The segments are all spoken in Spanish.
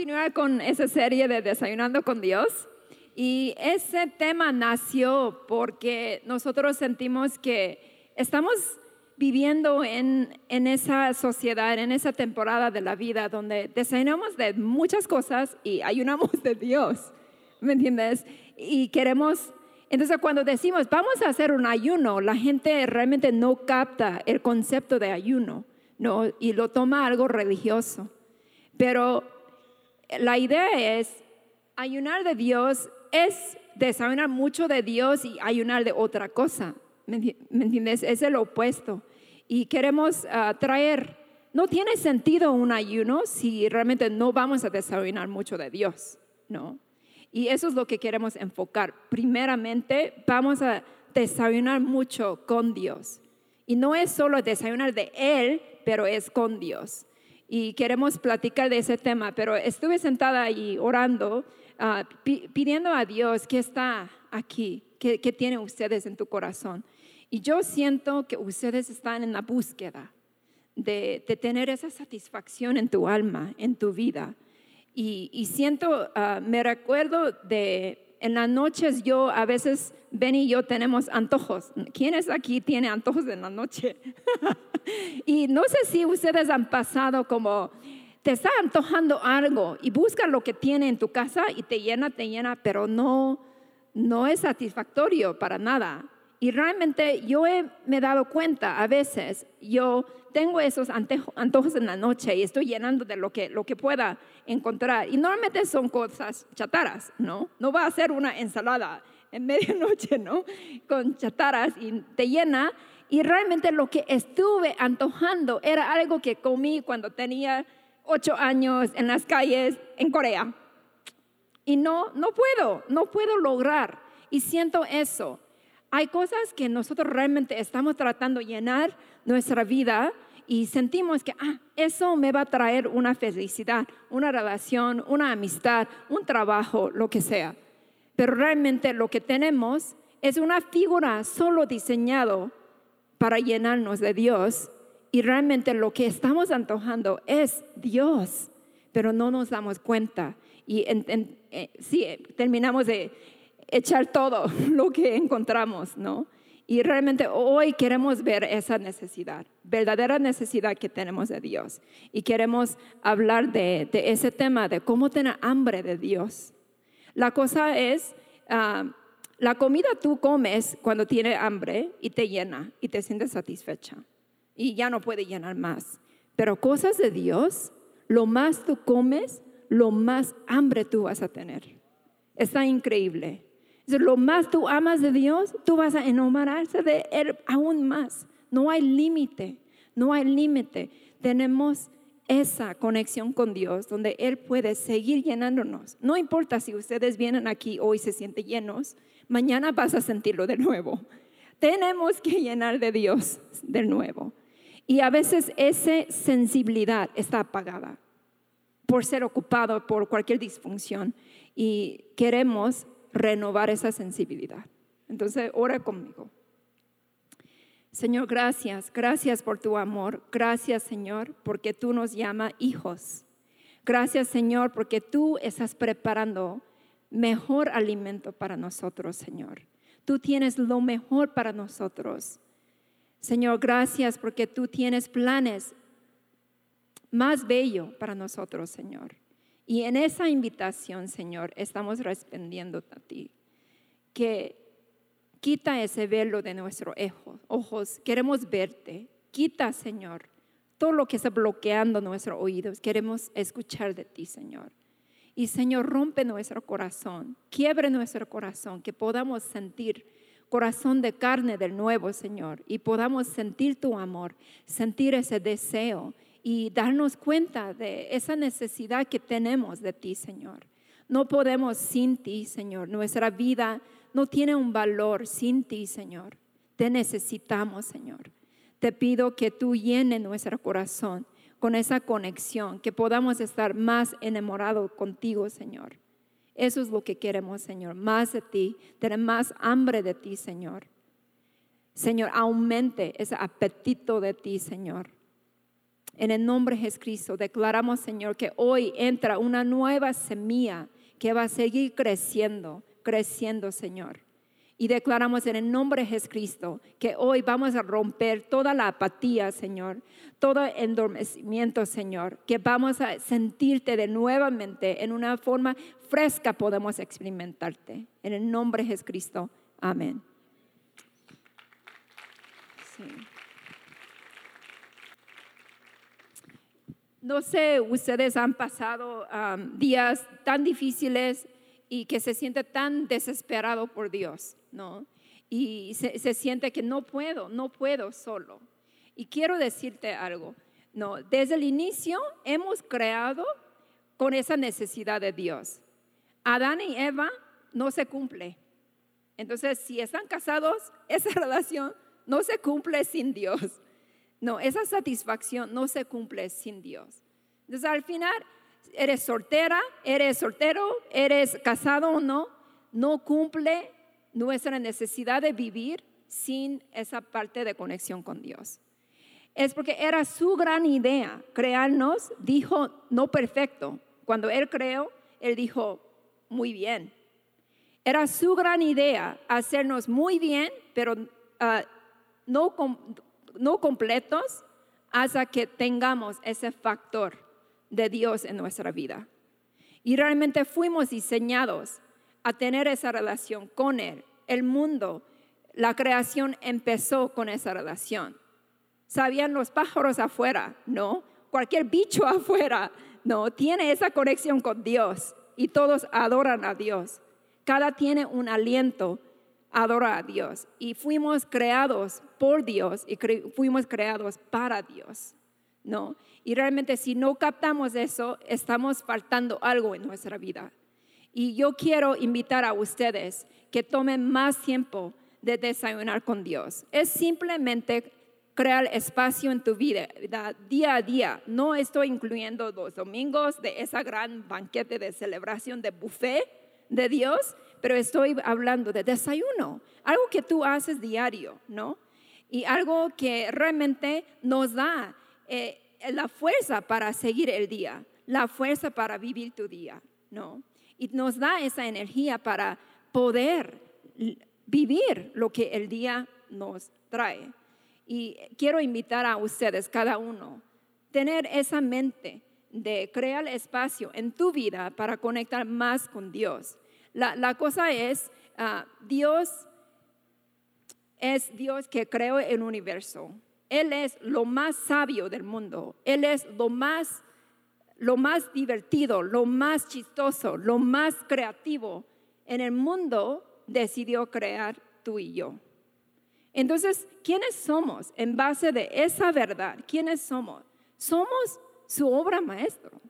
Continuar con esa serie de Desayunando con Dios. Y ese tema nació porque nosotros sentimos que estamos viviendo en, en esa sociedad, en esa temporada de la vida donde desayunamos de muchas cosas y ayunamos de Dios. ¿Me entiendes? Y queremos, entonces cuando decimos vamos a hacer un ayuno, la gente realmente no capta el concepto de ayuno, ¿no? Y lo toma algo religioso. Pero la idea es, ayunar de Dios es desayunar mucho de Dios y ayunar de otra cosa. ¿Me entiendes? Es el opuesto. Y queremos uh, traer, no tiene sentido un ayuno si realmente no vamos a desayunar mucho de Dios, ¿no? Y eso es lo que queremos enfocar. Primeramente, vamos a desayunar mucho con Dios. Y no es solo desayunar de Él, pero es con Dios. Y queremos platicar de ese tema, pero estuve sentada ahí orando, uh, pidiendo a Dios que está aquí, que, que tiene ustedes en tu corazón. Y yo siento que ustedes están en la búsqueda de, de tener esa satisfacción en tu alma, en tu vida. Y, y siento, uh, me recuerdo de, en las noches yo, a veces Ben y yo tenemos antojos. ¿Quiénes aquí tiene antojos en la noche? y no sé si ustedes han pasado como, te está antojando algo y busca lo que tiene en tu casa y te llena, te llena, pero no, no es satisfactorio para nada. Y realmente yo me he dado cuenta, a veces yo tengo esos antojos en la noche y estoy llenando de lo que, lo que pueda encontrar. Y normalmente son cosas chataras, ¿no? No va a ser una ensalada en medianoche, ¿no? Con chataras y te llena. Y realmente lo que estuve antojando era algo que comí cuando tenía ocho años en las calles en Corea. Y no, no puedo, no puedo lograr. Y siento eso. Hay cosas que nosotros realmente estamos tratando de llenar nuestra vida y sentimos que, ah, eso me va a traer una felicidad, una relación, una amistad, un trabajo, lo que sea. Pero realmente lo que tenemos es una figura solo diseñado para llenarnos de Dios y realmente lo que estamos antojando es Dios, pero no nos damos cuenta. Y en, eh, terminamos de echar todo lo que encontramos, ¿no? Y realmente hoy queremos ver esa necesidad, verdadera necesidad que tenemos de Dios. Y queremos hablar de, ese tema, de cómo tener hambre de Dios. La cosa es, uh, la comida tú comes cuando tienes hambre y te llena y te sientes satisfecha. Y ya no puede llenar más. Pero cosas de Dios, lo más tú comes, lo más hambre tú vas a tener. Está increíble lo más tú amas de Dios, tú vas a enamorarse de Él aún más. No hay límite, no hay límite. Tenemos esa conexión con Dios donde Él puede seguir llenándonos. No importa si ustedes vienen aquí hoy se sienten llenos, mañana vas a sentirlo de nuevo. Tenemos que llenar de Dios de nuevo. Y a veces esa sensibilidad está apagada por ser ocupado por cualquier disfunción y queremos renovar esa sensibilidad. Entonces, ora conmigo. Señor, gracias, gracias por tu amor. Gracias, Señor, porque tú nos llamas hijos. Gracias, Señor, porque tú estás preparando mejor alimento para nosotros, Señor. Tú tienes lo mejor para nosotros. Señor, gracias porque tú tienes planes más bello para nosotros, Señor. Y en esa invitación, Señor, estamos respondiendo a ti. Que quita ese velo de nuestros ojos. Queremos verte. Quita, Señor, todo lo que está bloqueando nuestros oídos. Queremos escuchar de ti, Señor. Y Señor, rompe nuestro corazón, quiebre nuestro corazón, que podamos sentir corazón de carne del nuevo, Señor, y podamos sentir tu amor, sentir ese deseo y darnos cuenta de esa necesidad que tenemos de ti, Señor. No podemos sin ti, Señor. Nuestra vida no tiene un valor sin ti, Señor. Te necesitamos, Señor. Te pido que tú llenes nuestro corazón con esa conexión, que podamos estar más enamorados contigo, Señor. Eso es lo que queremos, Señor, más de ti, tener más hambre de ti, Señor. Señor, aumente ese apetito de ti, Señor. En el nombre de Jesucristo declaramos, Señor, que hoy entra una nueva semilla que va a seguir creciendo, creciendo, Señor. Y declaramos en el nombre de Jesucristo que hoy vamos a romper toda la apatía, Señor, todo endormecimiento, Señor, que vamos a sentirte de nuevamente en una forma fresca podemos experimentarte. En el nombre de Jesucristo. Amén. No sé, ustedes han pasado días tan difíciles y que se siente tan desesperado por Dios, ¿no? Y se, siente que no puedo, no puedo solo. Y quiero decirte algo, no, desde el inicio hemos creado con esa necesidad de Dios. Adán y Eva no se cumple. Entonces, si están casados, esa relación no se cumple sin Dios. No, esa satisfacción no se cumple sin Dios. Entonces, al final, eres soltera, eres soltero, eres casado o no, no cumple nuestra necesidad de vivir sin esa parte de conexión con Dios. Es porque era su gran idea crearnos, dijo no perfecto. Cuando Él creó, Él dijo muy bien. Era su gran idea hacernos muy bien, pero ah, no, no completos hasta que tengamos ese factor de Dios en nuestra vida. Y realmente fuimos diseñados a tener esa relación con Él. El mundo, la creación empezó con esa relación. ¿Sabían los pájaros afuera? No. Cualquier bicho afuera, no. Tiene esa conexión con Dios y todos adoran a Dios. Cada tiene un aliento, adora a Dios. Y fuimos creados por Dios y fuimos creados para Dios. ¿no? Y realmente si no captamos eso, estamos faltando algo en nuestra vida. Y yo quiero invitar a ustedes que tomen más tiempo de desayunar con Dios. Es simplemente crear espacio en tu vida día a día. No estoy incluyendo los domingos de esa gran banquete de celebración de buffet de Dios, pero estoy hablando de desayuno, algo que tú haces diario, ¿no? Y algo que realmente nos da eh, la fuerza para seguir el día, la fuerza para vivir tu día, ¿no? Y nos da esa energía para poder vivir lo que el día nos trae. Y quiero invitar a ustedes, cada uno, tener esa mente de crear espacio en tu vida para conectar más con Dios. La, cosa es, uh, Dios es Dios que creó el universo. Él es lo más sabio del mundo. Él es lo más, lo más divertido, lo más chistoso, lo más creativo. En el mundo decidió crear tú y yo. Entonces, ¿quiénes somos en base de esa verdad? ¿Quiénes somos? Somos su obra maestro.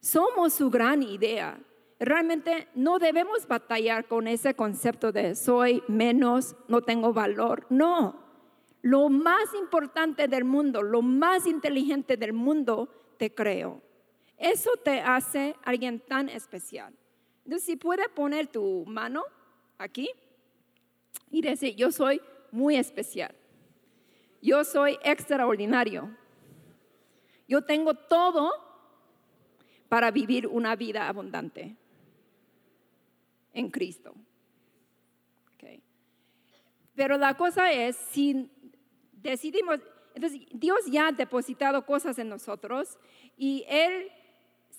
Somos su gran idea. Realmente no debemos batallar con ese concepto de soy menos, no tengo valor. No, lo más importante del mundo, lo más inteligente del mundo, te creo. Eso te hace alguien tan especial. Entonces, si puedes poner tu mano aquí y decir, yo soy muy especial. Yo soy extraordinario. Yo tengo todo para vivir una vida abundante en Cristo. Pero la cosa es, si decidimos, entonces Dios ya ha depositado cosas en nosotros y Él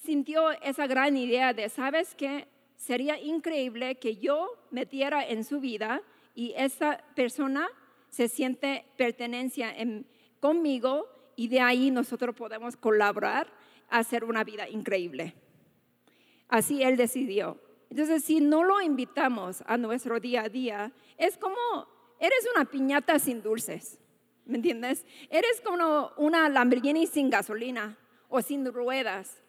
sintió esa gran idea de, ¿sabes qué? Sería increíble que yo metiera en su vida y esa persona se siente pertenencia conmigo y de ahí nosotros podemos colaborar a hacer una vida increíble. Así Él decidió. Entonces, si no lo invitamos a nuestro día a día, es como, eres una piñata sin dulces, ¿me entiendes? Eres como una Lamborghini sin gasolina o sin ruedas.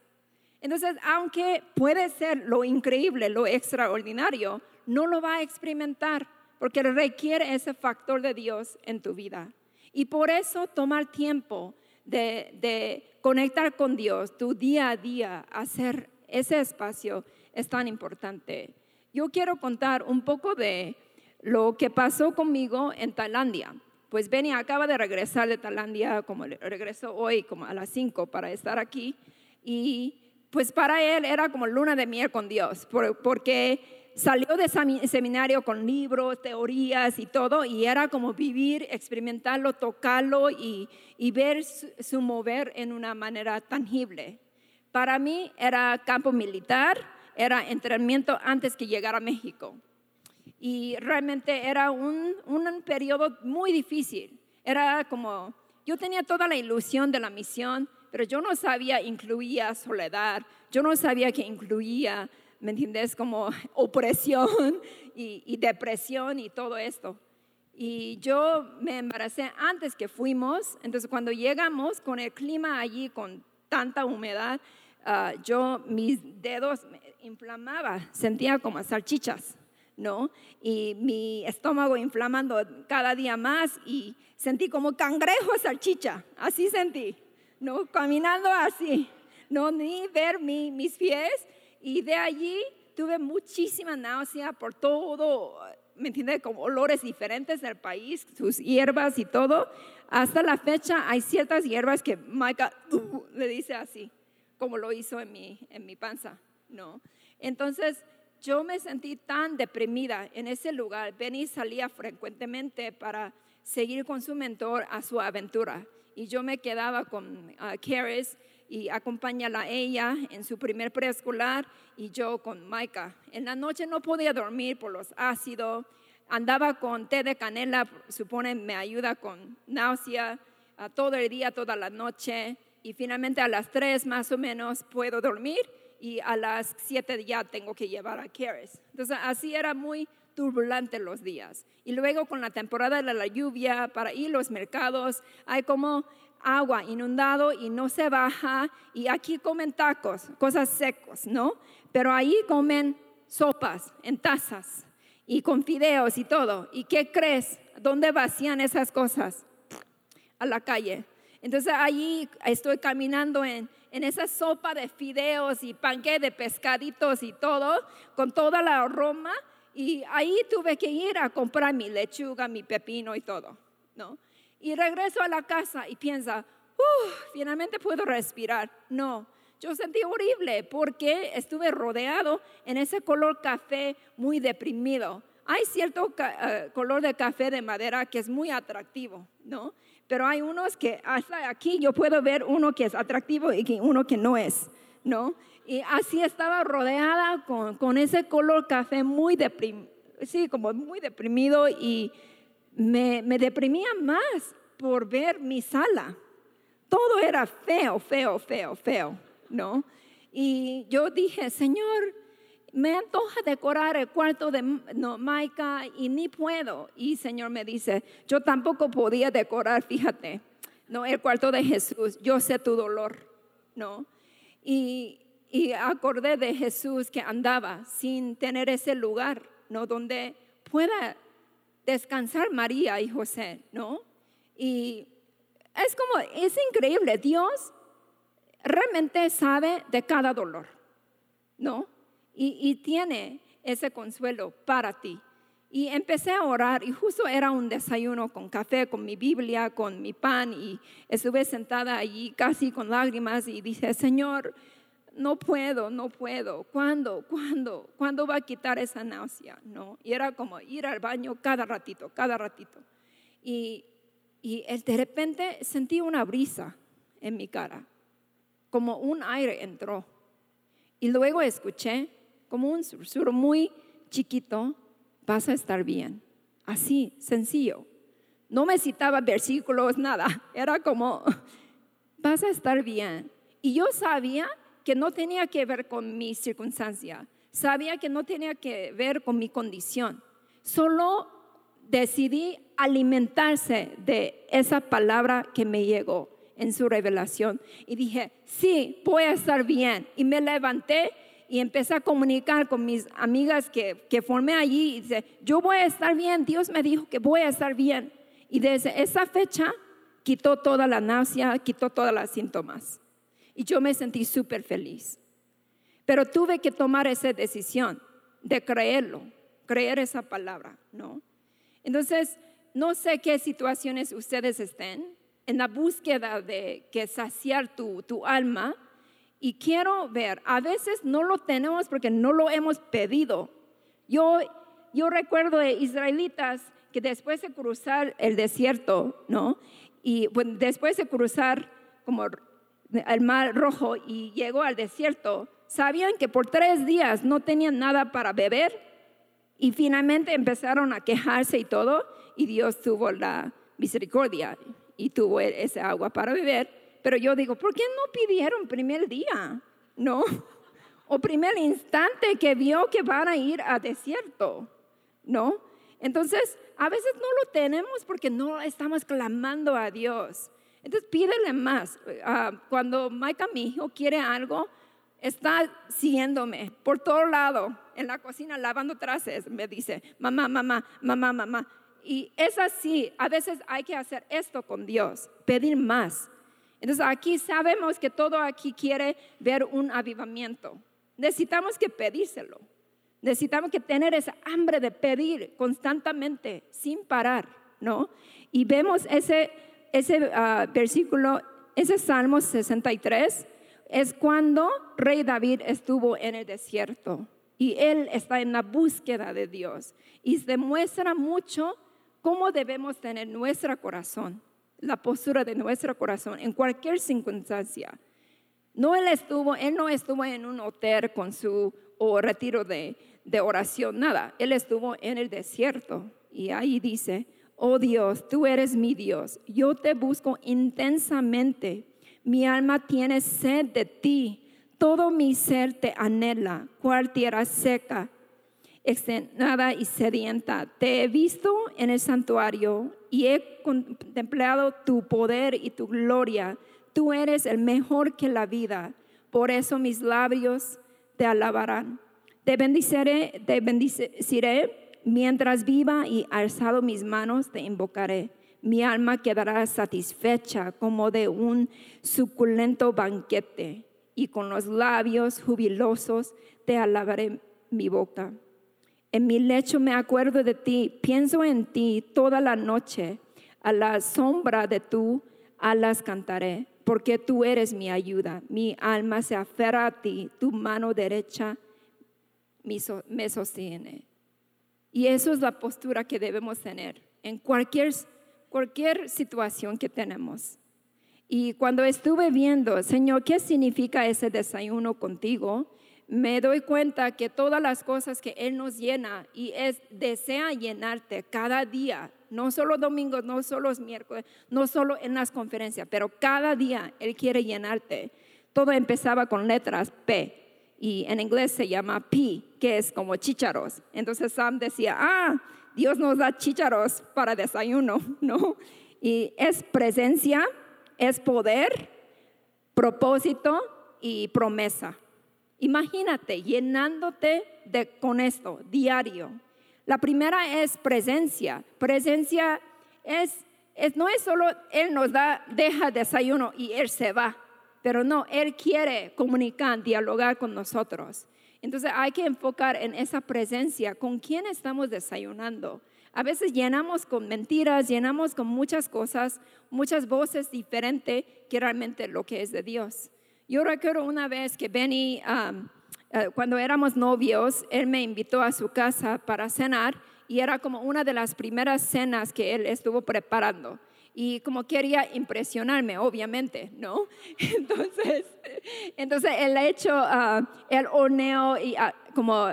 Entonces, aunque puede ser lo increíble, lo extraordinario, no lo va a experimentar porque requiere ese factor de Dios en tu vida. Y por eso tomar tiempo de, de conectar con Dios, tu día a día, hacer ese espacio es tan importante. Yo quiero contar un poco de lo que pasó conmigo en Tailandia. Pues Benny acaba de regresar de Tailandia, como regresó hoy, como a las 5 para estar aquí. Y pues para él era como luna de miel con Dios, porque salió de seminario con libros, teorías y todo, y era como vivir, experimentarlo, tocarlo y, ver su mover en una manera tangible. Para mí era campo militar, era entrenamiento antes que llegar a México. Y realmente era un, un periodo muy difícil. Era como, yo tenía toda la ilusión de la misión, pero yo no sabía incluía soledad, yo no sabía que incluía, ¿me entiendes? Como opresión y, y, depresión y todo esto. Y yo me embaracé antes que fuimos, entonces cuando llegamos con el clima allí, con tanta humedad, uh, yo mis dedos inflamaba, sentía como salchichas, ¿no? Y mi estómago inflamando cada día más y sentí como cangrejo salchicha, así sentí, ¿no? Caminando así, no ni ver mi, mis pies y de allí tuve muchísima náusea por todo, ¿me entiendes? Como olores diferentes del país, sus hierbas y todo. Hasta la fecha hay ciertas hierbas que Micah uh, le dice así como lo hizo en mi, en mi panza, ¿no? Entonces, yo me sentí tan deprimida en ese lugar. Benny salía frecuentemente para seguir con su mentor a su aventura. Y yo me quedaba con uh, y acompañaba a ella en su primer preescolar y yo con Maika. En la noche no podía dormir por los ácidos. Andaba con té de canela, supone me ayuda con náusea uh, todo el día, toda la noche y finalmente a las 3 más o menos puedo dormir y a las 7 ya tengo que llevar a Keres. Entonces así era muy turbulente los días. Y luego con la temporada de la lluvia, para ir los mercados, hay como agua inundado y no se baja. Y aquí comen tacos, cosas secos, ¿no? Pero ahí comen sopas en tazas y con fideos y todo. ¿Y qué crees? ¿Dónde vacían esas cosas? A la calle. Entonces allí estoy caminando en, esa sopa de fideos y panque de pescaditos y todo, con toda la aroma. Y ahí tuve que ir a comprar mi lechuga, mi pepino y todo, ¿no? Y regreso a la casa y piensa, finalmente puedo respirar. No, yo sentí horrible porque estuve rodeado en ese color café muy deprimido. Hay cierto eh, color de café de madera que es muy atractivo, ¿no? Pero hay unos que hasta aquí yo puedo ver uno que es atractivo y uno que no es, ¿no? Y así estaba rodeada con, con ese color café muy deprimido, sí, como muy deprimido y me, me deprimía más por ver mi sala. Todo era feo, feo, feo, feo, ¿no? Y yo dije, Señor, me antoja decorar el cuarto de no, Maika y ni puedo. Y Señor me dice, yo tampoco podía decorar, fíjate, no, el cuarto de Jesús, yo sé tu dolor, ¿no? Y, y acordé de Jesús que andaba sin tener ese lugar, ¿no? Donde pueda descansar María y José, ¿no? Y es como, es increíble, Dios realmente sabe de cada dolor, ¿no? Y, tiene ese consuelo para ti. Y empecé a orar y justo era un desayuno con café, con mi Biblia, con mi pan y estuve sentada allí casi con lágrimas y dije, Señor, no puedo, no puedo. ¿Cuándo? ¿Cuándo? ¿Cuándo va a quitar esa náusea? No. Y era como ir al baño cada ratito, cada ratito. Y, y de repente sentí una brisa en mi cara, como un aire entró. Y luego escuché como un susurro muy chiquito, vas a estar bien. Así, sencillo. No me citaba versículos, nada. Era como, vas a estar bien. Y yo sabía que no tenía que ver con mi circunstancia, sabía que no tenía que ver con mi condición. Solo decidí alimentarse de esa palabra que me llegó en su revelación. Y dije, sí, voy a estar bien. Y me levanté y empecé a comunicar con mis amigas que, que formé allí. Y dice, yo voy a estar bien. Dios me dijo que voy a estar bien. Y desde esa fecha quitó toda la náusea, quitó todas las síntomas. Y yo me sentí súper feliz. Pero tuve que tomar esa decisión de creerlo, creer esa palabra, ¿no? Entonces, no sé qué situaciones ustedes estén en la búsqueda de que saciar tu, tu alma. Y quiero ver, a veces no lo tenemos porque no lo hemos pedido. Yo, yo recuerdo de israelitas que después de cruzar el desierto, ¿no? Y después de cruzar como el mar rojo y llegó al desierto, sabían que por tres días no tenían nada para beber y finalmente empezaron a quejarse y todo y Dios tuvo la misericordia y tuvo e-, ese agua para beber. Pero yo digo, ¿por qué no pidieron primer día? ¿No? O primer instante que vio que van a ir a desierto, ¿no? Entonces, a veces no lo tenemos porque no estamos clamando a Dios. Entonces, pídele más. Ah, cuando Maika, mi hijo, quiere algo, está siguiéndome por todo lado, en la cocina lavando trastes, me dice, mamá, mamá, mamá, mamá. Y es así, a veces hay que hacer esto con Dios, pedir más. Entonces aquí sabemos que todo aquí quiere ver un avivamiento. Necesitamos que pedírselo. Necesitamos que tener esa hambre de pedir constantemente, sin parar, ¿no? Y vemos ese, ese ah, versículo, ese Salmo 63, es cuando Rey David estuvo en el desierto y él está en la búsqueda de Dios. Y demuestra mucho cómo debemos tener nuestro corazón la postura de nuestro corazón en cualquier circunstancia. No él estuvo, él no estuvo en un hotel con su o retiro de, de oración, nada. Él estuvo en el desierto y ahí dice, oh Dios, tú eres mi Dios, yo te busco intensamente, mi alma tiene sed de ti, todo mi ser te anhela, cual tierra seca, extenuada y sedienta. Te he visto en el santuario y he contemplado tu poder y tu gloria. Tú eres el mejor que la vida. Por eso mis labios te alabarán. Te bendiciré, te bendiciré mientras viva y alzado mis manos te invocaré. Mi alma quedará satisfecha como de un suculento banquete y con los labios jubilosos te alabaré mi boca. En mi lecho me acuerdo de ti, pienso en ti toda la noche. A la sombra de tu alas cantaré, porque tú eres mi ayuda. Mi alma se aferra a ti, tu mano derecha me sostiene. Y eso es la postura que debemos tener en cualquier, cualquier situación que tenemos. Y cuando estuve viendo, Señor, ¿qué significa ese desayuno contigo? Me doy cuenta que todas las cosas que Él nos llena y es, desea llenarte cada día, no solo domingos, no solo miércoles, no solo en las conferencias, pero cada día Él quiere llenarte. Todo empezaba con letras P y en inglés se llama P, que es como chícharos. Entonces Sam decía, ah, Dios nos da chícharos para desayuno, ¿no? Y es presencia, es poder, propósito y promesa. Imagínate llenándote de, con esto diario. La primera es presencia. Presencia es, no es solo Él nos da, deja desayuno y Él se va, pero no, Él quiere comunicar, dialogar con nosotros. Entonces hay que enfocar en esa presencia, con quién estamos desayunando. A veces llenamos con mentiras, llenamos con muchas cosas, muchas voces diferentes que realmente lo que es de Dios. Yo recuerdo una vez que Benny, um, eh, cuando éramos novios, él me invitó a su casa para cenar y era como una de las primeras cenas que él estuvo preparando. Y como quería impresionarme, obviamente, ¿no? Entonces, entonces él ha hecho uh, el horneo y uh, como,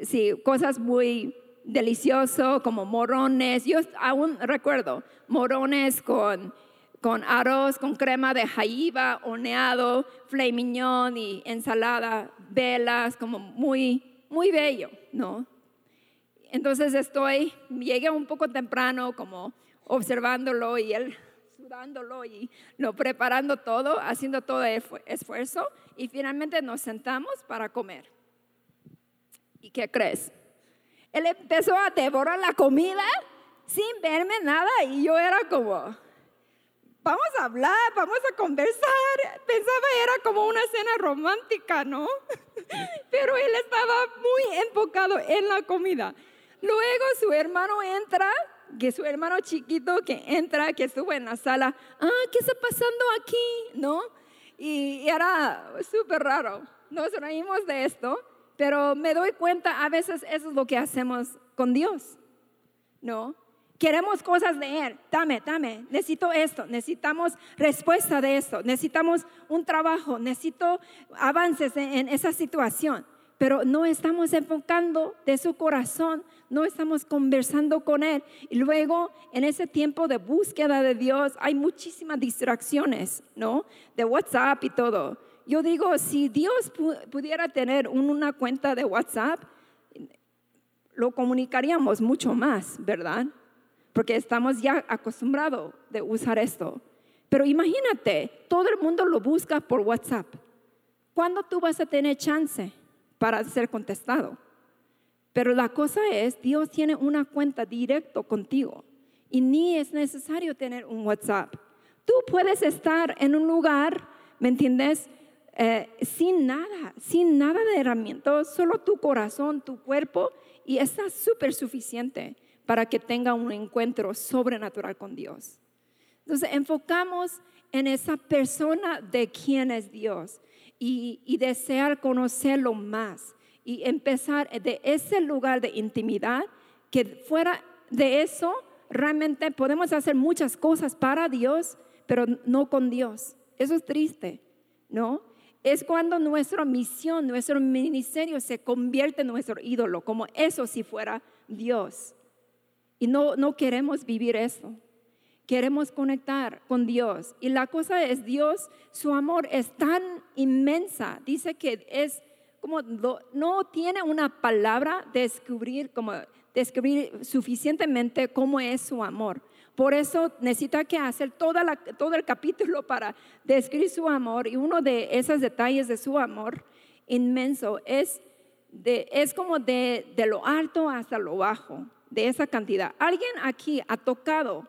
sí, cosas muy deliciosas, como morones. Yo aún recuerdo morones con con arroz, con crema de jaiba, horneado, flamiñón y ensalada, velas, como muy, muy bello, ¿no? Entonces estoy, llegué un poco temprano como observándolo y él sudándolo y lo preparando todo, haciendo todo el esfuerzo y finalmente nos sentamos para comer. ¿Y qué crees? Él empezó a devorar la comida sin verme nada y yo era como, vamos a hablar, vamos a conversar. Pensaba era como una cena romántica, ¿no? Pero él estaba muy enfocado en la comida. Luego su hermano entra, que su hermano chiquito que entra, que estuvo en la sala, ah, ¿qué está pasando aquí? ¿No? Y era súper raro. Nos reímos de esto, pero me doy cuenta, a veces eso es lo que hacemos con Dios, ¿no? Queremos cosas de Él. Dame, dame. Necesito esto. Necesitamos respuesta de esto. Necesitamos un trabajo. Necesito avances en, esa situación. Pero no estamos enfocando de su corazón. No estamos conversando con Él. Y luego, en ese tiempo de búsqueda de Dios, hay muchísimas distracciones, ¿no? De WhatsApp y todo. Yo digo, si Dios pudiera tener una cuenta de WhatsApp, lo comunicaríamos mucho más, ¿verdad? Porque estamos ya acostumbrados de usar esto. Pero imagínate, todo el mundo lo busca por WhatsApp. ¿Cuándo tú vas a tener chance para ser contestado? Pero la cosa es, Dios tiene una cuenta directo contigo y ni es necesario tener un WhatsApp. Tú puedes estar en un lugar, ¿me entiendes? Eh, sin nada, sin nada de herramientas, solo tu corazón, tu cuerpo, y está súper suficiente para que tenga un encuentro sobrenatural con Dios. Entonces, enfocamos en esa persona de quien es Dios y, desear conocerlo más y empezar de ese lugar de intimidad, que fuera de eso, realmente podemos hacer muchas cosas para Dios, pero no con Dios. Eso es triste, ¿no? Es cuando nuestra misión, nuestro ministerio se convierte en nuestro ídolo, como eso si fuera Dios. Y no, no queremos vivir eso. Queremos conectar con Dios. Y la cosa es, Dios, su amor es tan inmensa. Dice que es como, no tiene una palabra descubrir, como describir suficientemente cómo es su amor. Por eso necesita que hacer toda la, todo el capítulo para describir su amor. Y uno de esos detalles de su amor inmenso es, de, es como de, de lo alto hasta lo bajo de esa cantidad. ¿Alguien aquí ha tocado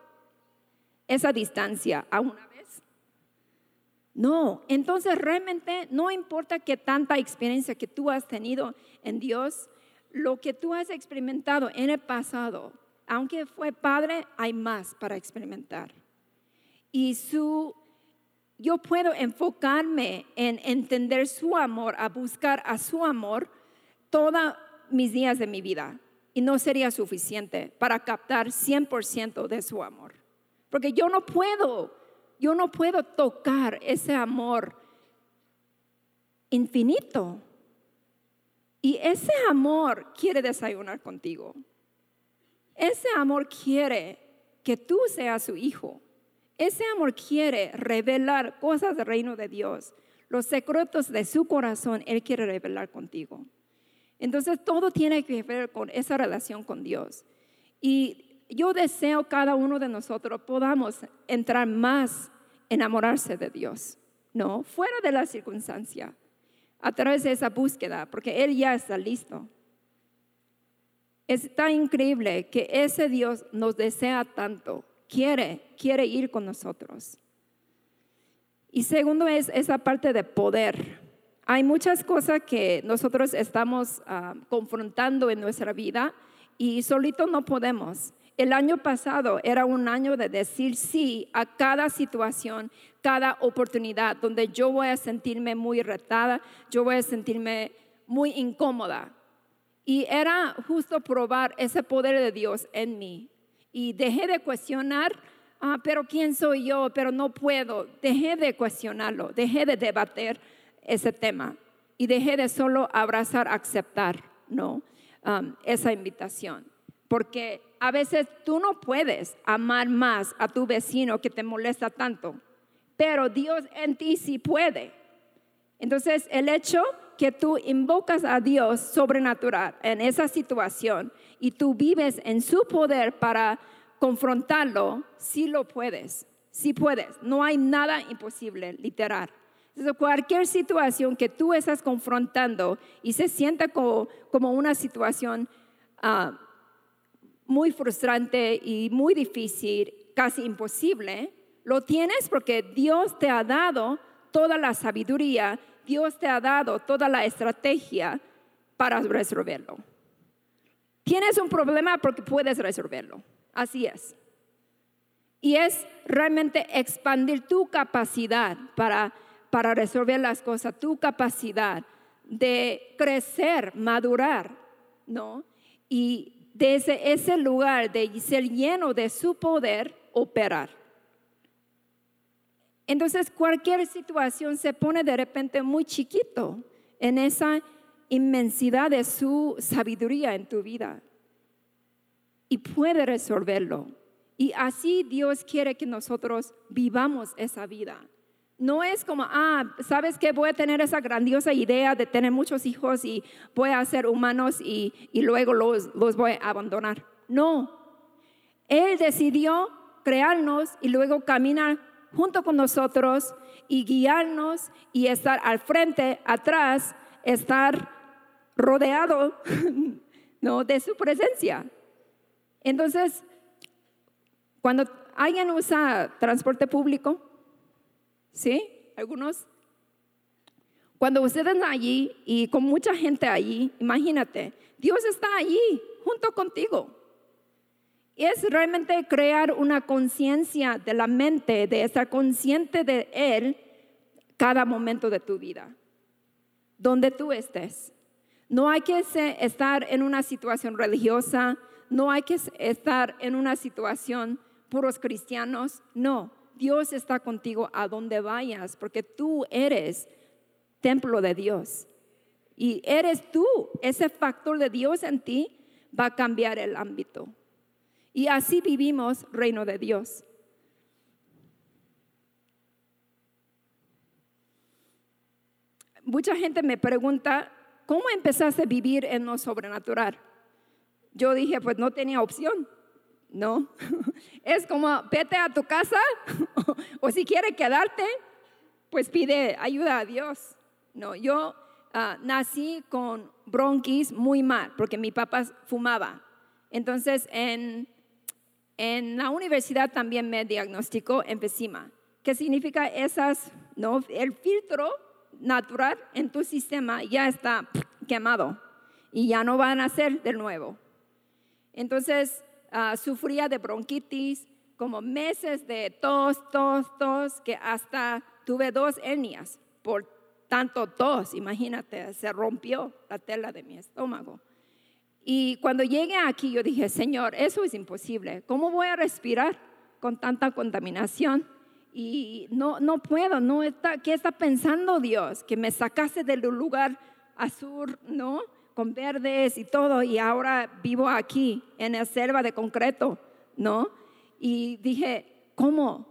esa distancia a una vez? No, entonces realmente no importa qué tanta experiencia que tú has tenido en Dios, lo que tú has experimentado en el pasado, aunque fue padre, hay más para experimentar. Y su yo puedo enfocarme en entender su amor, a buscar a su amor todos mis días de mi vida y no sería suficiente para captar 100% de su amor. Porque yo no puedo, yo no puedo tocar ese amor infinito. Y ese amor quiere desayunar contigo. Ese amor quiere que tú seas su hijo. Ese amor quiere revelar cosas del reino de Dios. Los secretos de su corazón, Él quiere revelar contigo. Entonces todo tiene que ver con esa relación con Dios. Y yo deseo cada uno de nosotros podamos entrar más, enamorarse de Dios, ¿no? Fuera de la circunstancia, a través de esa búsqueda, porque Él ya está listo. Es tan increíble que ese Dios nos desea tanto, quiere, quiere ir con nosotros. Y segundo es esa parte de poder. Hay muchas cosas que nosotros estamos ah, confrontando en nuestra vida y solito no podemos. El año pasado era un año de decir sí a cada situación, cada oportunidad donde yo voy a sentirme muy retada, yo voy a sentirme muy incómoda. Y era justo probar ese poder de Dios en mí. Y dejé de cuestionar, ah, pero ¿quién soy yo? Pero no puedo. Dejé de cuestionarlo, dejé de debatir ese tema y dejé de solo abrazar, aceptar, ¿no? Um, esa invitación. porque a veces tú no puedes amar más a tu vecino que te molesta tanto, pero Dios en ti sí puede. Entonces, el hecho que tú invocas a Dios sobrenatural en esa situación y tú vives en su poder para confrontarlo, sí lo puedes, sí puedes. No hay nada imposible, literal. Entonces, cualquier situación que tú estás confrontando y se sienta como, una situación ah, muy frustrante y muy difícil, casi imposible, lo tienes porque Dios te ha dado toda la sabiduría, Dios te ha dado toda la estrategia para resolverlo. Tienes un problema porque puedes resolverlo, así es. Y es realmente expandir tu capacidad para, para resolver las cosas, tu capacidad de crecer, madurar, ¿no? Y desde ese lugar de ser lleno de su poder, operar. Entonces cualquier situación se pone de repente muy chiquito en esa inmensidad de su sabiduría en tu vida y puede resolverlo. Y así Dios quiere que nosotros vivamos esa vida. No es como, ah, sabes que voy a tener esa grandiosa idea de tener muchos hijos y voy a ser humanos y, luego los, los voy a abandonar. No. Él decidió crearnos y luego caminar junto con nosotros y guiarnos y estar al frente, atrás, estar rodeado ¿no? de su presencia. Entonces, cuando alguien usa transporte público, ¿Sí? Algunos. Cuando ustedes están allí y con mucha gente allí, imagínate, Dios está allí junto contigo. Es realmente crear una conciencia de la mente, de estar consciente de Él cada momento de tu vida, donde tú estés. No hay que estar en una situación religiosa, no hay que estar en una situación puros cristianos, no. Dios está contigo a donde vayas, porque tú eres templo de Dios. Y eres tú, ese factor de Dios en ti va a cambiar el ámbito. Y así vivimos reino de Dios. Mucha gente me pregunta, ¿cómo empezaste a vivir en lo sobrenatural? Yo dije, pues no tenía opción. No, es como vete a tu casa o, si quiere quedarte, pues pide ayuda a Dios. No, yo ah, nací con bronquis muy mal porque mi papá fumaba. Entonces en, en la universidad también me diagnosticó enfisema. ¿Qué significa esas? No, el filtro natural en tu sistema ya está quemado y ya no van a ser de nuevo. Entonces, Ah, sufría de bronquitis, como meses de tos, tos, tos, que hasta tuve dos hernias por tanto tos, imagínate, se rompió la tela de mi estómago. Y cuando llegué aquí yo dije, Señor, eso es imposible, ¿cómo voy a respirar con tanta contaminación? Y no, no puedo, no está, ¿qué está pensando Dios? Que me sacase del lugar azul, ¿no? Con verdes y todo, y ahora vivo aquí en la selva de concreto, ¿no? Y dije, ¿cómo?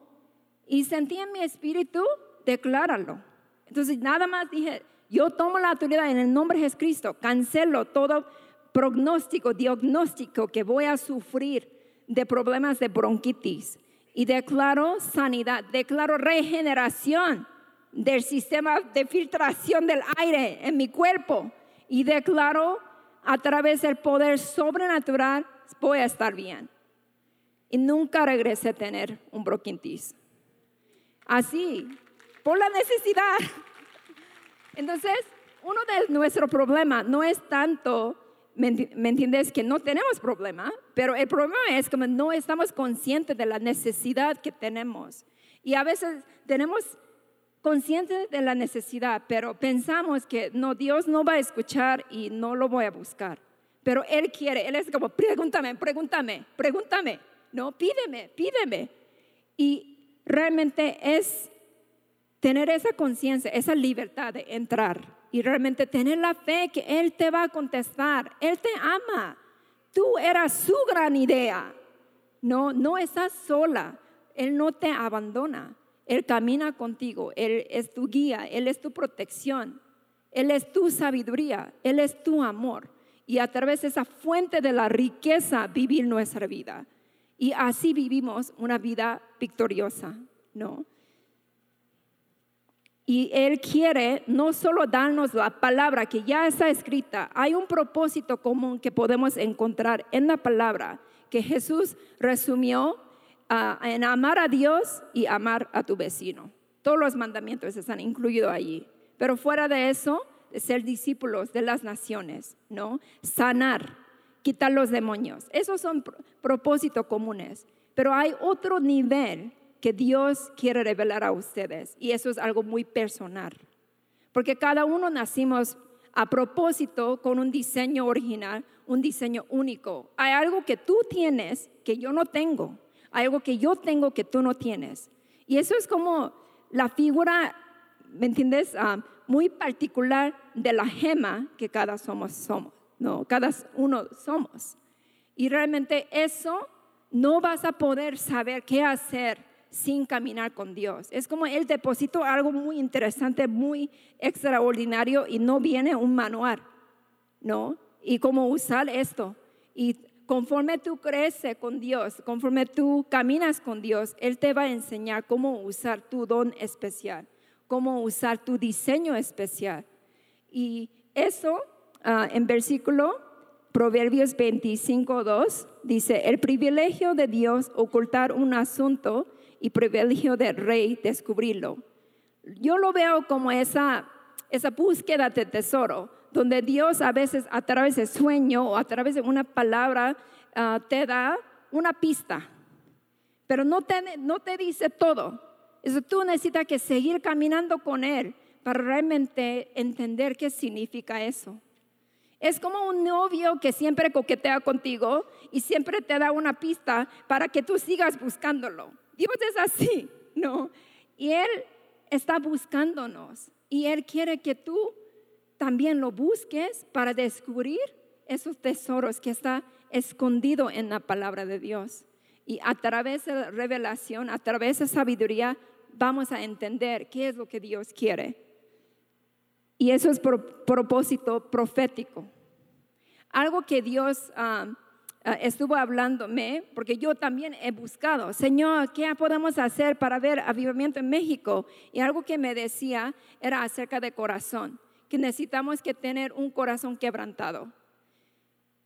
Y sentí en mi espíritu, decláralo. Entonces nada más dije, yo tomo la autoridad en el nombre de Jesucristo, cancelo todo pronóstico, diagnóstico que voy a sufrir de problemas de bronquitis y declaro sanidad, declaro regeneración del sistema de filtración del aire en mi cuerpo y declaró a través del poder sobrenatural, voy a estar bien. Y nunca regresé a tener un bronquitis. Así, por la necesidad. Entonces, uno de nuestros problemas no es tanto, ¿me entiendes? Que no tenemos problema, pero el problema es que no estamos conscientes de la necesidad que tenemos. Y a veces tenemos conscientes de la necesidad, pero pensamos que no, Dios no va a escuchar y no lo voy a buscar. Pero Él quiere, Él es como, pregúntame, pregúntame, pregúntame, no, pídeme, pídeme. Y realmente es tener esa conciencia, esa libertad de entrar y realmente tener la fe que Él te va a contestar. Él te ama. Tú eras su gran idea. No, no estás sola. Él no te abandona. Él camina contigo. Él es tu guía. Él es tu protección. Él es tu sabiduría. Él es tu amor. Y a través de esa fuente de la riqueza vivir nuestra vida. Y así vivimos una vida victoriosa, ¿no? Y Él quiere no solo darnos la palabra que ya está escrita, hay un propósito común que podemos encontrar en la palabra que Jesús resumió en amar a Dios y amar a tu vecino. Todos los mandamientos están incluidos allí. Pero fuera de eso, ser discípulos de las naciones, ¿no? Sanar, quitar los demonios. Esos son propósitos comunes. Pero hay otro nivel que Dios quiere revelar a ustedes. Y eso es algo muy personal. Porque cada uno nacimos a propósito con un diseño original, un diseño único. Hay algo que tú tienes que yo no tengo. Algo que yo tengo que tú no tienes. Y eso es como la figura, ¿me entiendes? Ah, muy particular de la gema que cada somos somos. No, cada uno somos. Y realmente eso no vas a poder saber qué hacer sin caminar con Dios. Es como el depósito algo muy interesante, muy extraordinario y no viene un manual, ¿no? Y cómo usar esto. Y conforme tú creces con Dios, conforme tú caminas con Dios, Él te va a enseñar cómo usar tu don especial, cómo usar tu diseño especial. Y eso ah, en versículo Proverbios 25, 2 dice, el privilegio de Dios ocultar un asunto y privilegio del rey descubrirlo. Yo lo veo como esa, esa búsqueda de tesoro, donde Dios a veces a través de sueño o a través de una palabra ah, te da una pista, pero no te, no te dice todo. Eso tú necesitas que seguir caminando con Él para realmente entender qué significa eso. Es como un novio que siempre coquetea contigo y siempre te da una pista para que tú sigas buscándolo. Dios es así, ¿no? Y Él está buscándonos y Él quiere que tú también lo busques para descubrir esos tesoros que está escondido en la palabra de Dios. Y a través de la revelación, a través de sabiduría, vamos a entender qué es lo que Dios quiere. Y eso es por propósito profético. Algo que Dios ah, Ah, estuvo hablándome, porque yo también he buscado, Señor, ¿qué podemos hacer para ver avivamiento en México? Y algo que me decía era acerca de corazón, que necesitamos que tener un corazón quebrantado,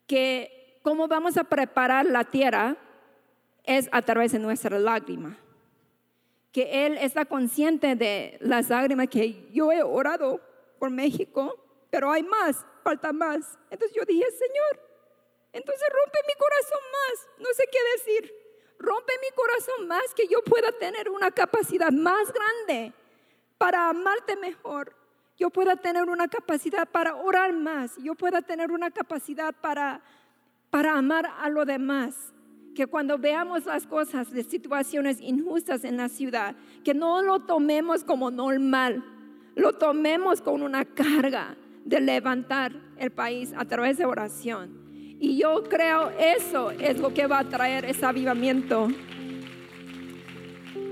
que cómo vamos a preparar la tierra es a través de nuestra lágrima, que Él está consciente de las lágrimas que yo he orado por México, pero hay más, falta más. Entonces yo dije, Señor, entonces rompe mi corazón más, no sé qué decir. Rompe mi corazón más que yo pueda tener una capacidad más grande para amarte mejor. Yo pueda tener una capacidad para orar más. Yo pueda tener una capacidad para, para amar a lo demás. Que cuando veamos las cosas de situaciones injustas en la ciudad, que no lo tomemos como normal, lo tomemos con una carga de levantar el país a través de oración y yo creo eso es lo que va a traer ese avivamiento.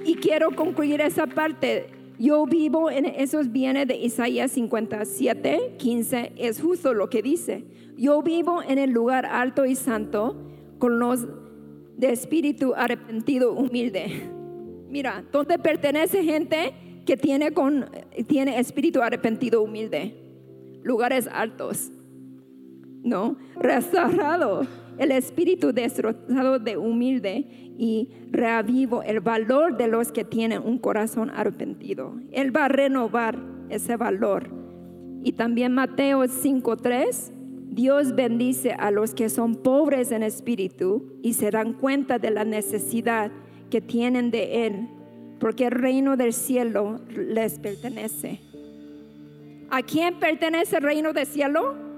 Y quiero concluir esa parte. Yo vivo en esos bienes de Isaías 57, 15. Es justo lo que dice. Yo vivo en el lugar alto y santo con los de espíritu arrepentido, humilde. Mira, ¿dónde pertenece gente que tiene, con, tiene espíritu arrepentido, humilde? Lugares altos ¿no? Restaurado el espíritu destrozado de humilde y reavivo el valor de los que tienen un corazón arrepentido. Él va a renovar ese valor. Y también Mateo 5:3, Dios bendice a los que son pobres en espíritu y se dan cuenta de la necesidad que tienen de Él, porque el reino del cielo les pertenece. ¿A quién pertenece el reino del cielo?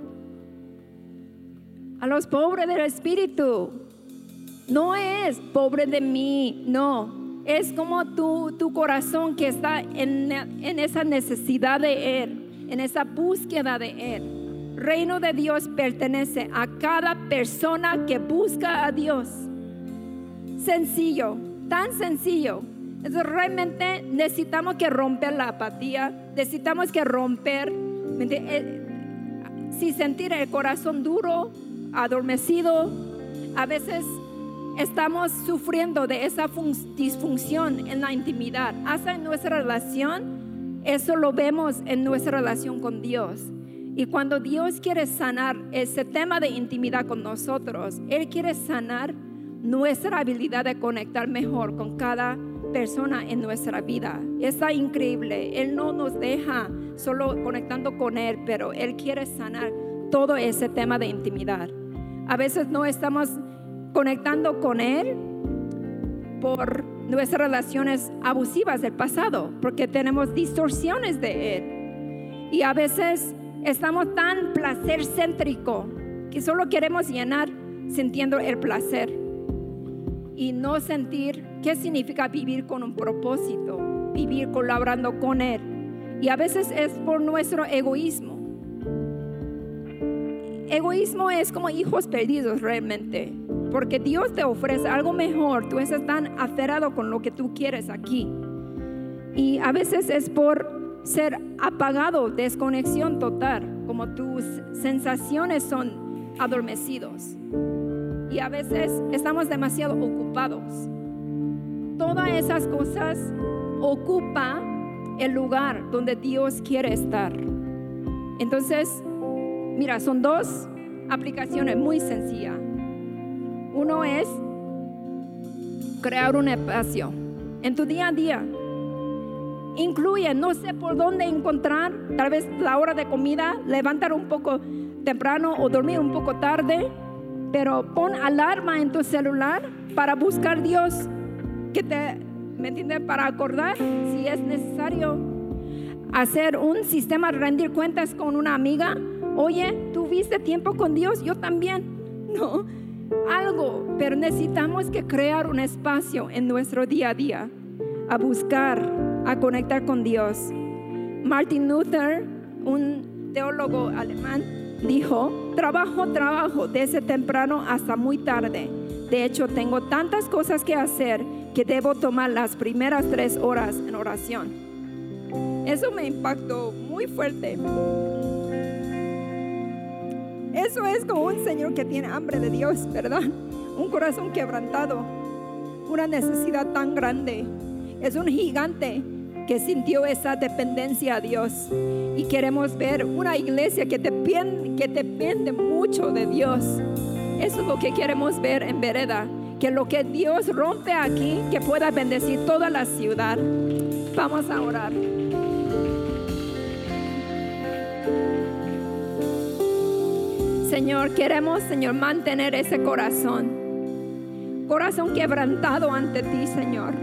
A los pobres del espíritu. No es pobre de mí, no. Es como tu, tu corazón que está en, en esa necesidad de Él, en esa búsqueda de Él. reino de Dios pertenece a cada persona que busca a Dios. Sencillo, tan sencillo. Entonces realmente necesitamos que romper la apatía, necesitamos que romper, eh, si sentir el corazón duro, adormecido, a veces estamos sufriendo de esa disfunción en la intimidad, hasta en nuestra relación, eso lo vemos en nuestra relación con Dios. Y cuando Dios quiere sanar ese tema de intimidad con nosotros, Él quiere sanar nuestra habilidad de conectar mejor con cada persona en nuestra vida. Está increíble. Él no nos deja solo conectando con Él, pero Él quiere sanar todo ese tema de intimidad. A veces no estamos conectando con Él por nuestras relaciones abusivas del pasado, porque tenemos distorsiones de Él. Y a veces estamos tan placer céntrico que solo queremos llenar sintiendo el placer y no sentir qué significa vivir con un propósito, vivir colaborando con Él. Y a veces es por nuestro egoísmo. Egoísmo es como hijos perdidos realmente porque Dios te ofrece algo mejor, tú estás tan aferrado con lo que tú quieres aquí. Y a veces es por ser apagado, desconexión total, como tus sensaciones son adormecidos. Y a veces estamos demasiado ocupados. Todas esas cosas ocupa el lugar donde Dios quiere estar. Entonces, mira, son dos aplicaciones muy sencillas. Uno es crear un espacio en tu día a día. Incluye, no sé por dónde encontrar, tal vez la hora de comida, levantar un poco temprano o dormir un poco tarde, pero pon alarma en tu celular para buscar Dios, que te, ¿me entiendes? Para acordar si es necesario hacer un sistema rendir cuentas con una amiga. Oye, ¿tuviste tiempo con Dios? Yo también. No, algo, pero necesitamos que crear un espacio en nuestro día a día a buscar, a conectar con Dios. Martin Luther, un teólogo alemán, dijo, trabajo, trabajo desde temprano hasta muy tarde. De hecho, tengo tantas cosas que hacer que debo tomar las primeras tres horas en oración. Eso me impactó muy fuerte. Eso es como un Señor que tiene hambre de Dios, ¿verdad? Un corazón quebrantado, una necesidad tan grande. Es un gigante que sintió esa dependencia a Dios. Y queremos ver una iglesia que depende, que depende mucho de Dios. Eso es lo que queremos ver en Vereda. Que lo que Dios rompe aquí, que pueda bendecir toda la ciudad. Vamos a orar. Señor, queremos, Señor, mantener ese corazón. Corazón quebrantado ante ti, Señor.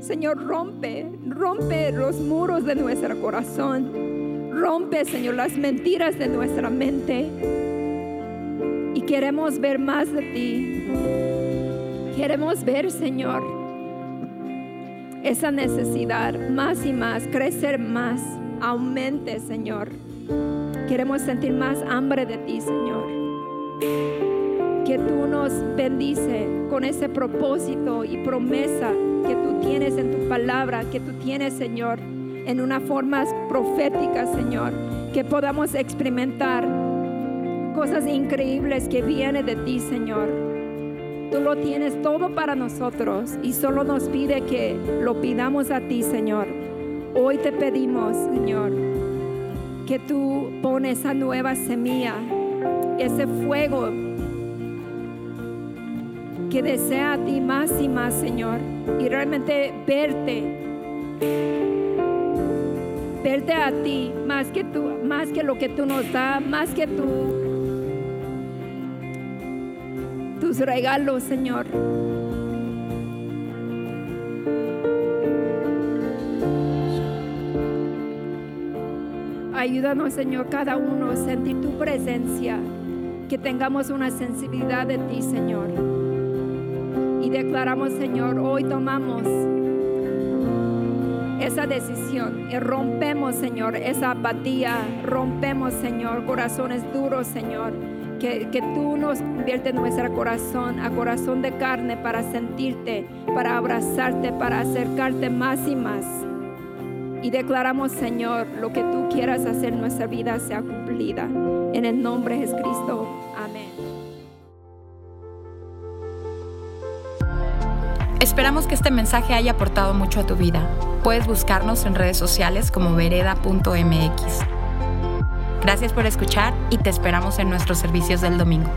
Señor, rompe, rompe los muros de nuestro corazón. Rompe, Señor, las mentiras de nuestra mente. Y queremos ver más de ti. Queremos ver, Señor, esa necesidad más y más, crecer más. Aumente, Señor Queremos sentir más hambre de ti, Señor. Que tú nos bendice con ese propósito y promesa que tú tienes en tu palabra, que tú tienes, Señor, en una forma profética, Señor. Que podamos experimentar cosas increíbles que vienen de ti, Señor. Tú lo tienes todo para nosotros y solo nos pide que lo pidamos a ti, Señor. Hoy te pedimos, Señor, que tú pones esa nueva semilla, ese fuego que desea a ti más y más, Señor, y realmente verte, verte a ti más que tú, más que lo que tú nos das, más que tú, tus regalos, Señor. Ayúdanos, Señor, cada uno a sentir tu presencia, que tengamos una sensibilidad de ti, Señor. Y declaramos, Señor, hoy tomamos esa decisión y rompemos, Señor, esa apatía, rompemos, Señor, corazones duros, Señor. Que, que, tú nos conviertes nuestro corazón a corazón de carne para sentirte, para abrazarte, para acercarte más y más. Y declaramos, Señor, lo que tú quieras hacer en nuestra vida sea cumplida. En el nombre de Jesucristo. Amén. Esperamos que este mensaje haya aportado mucho a tu vida. Puedes buscarnos en redes sociales como vereda.mx. Gracias por escuchar y te esperamos en nuestros servicios del domingo.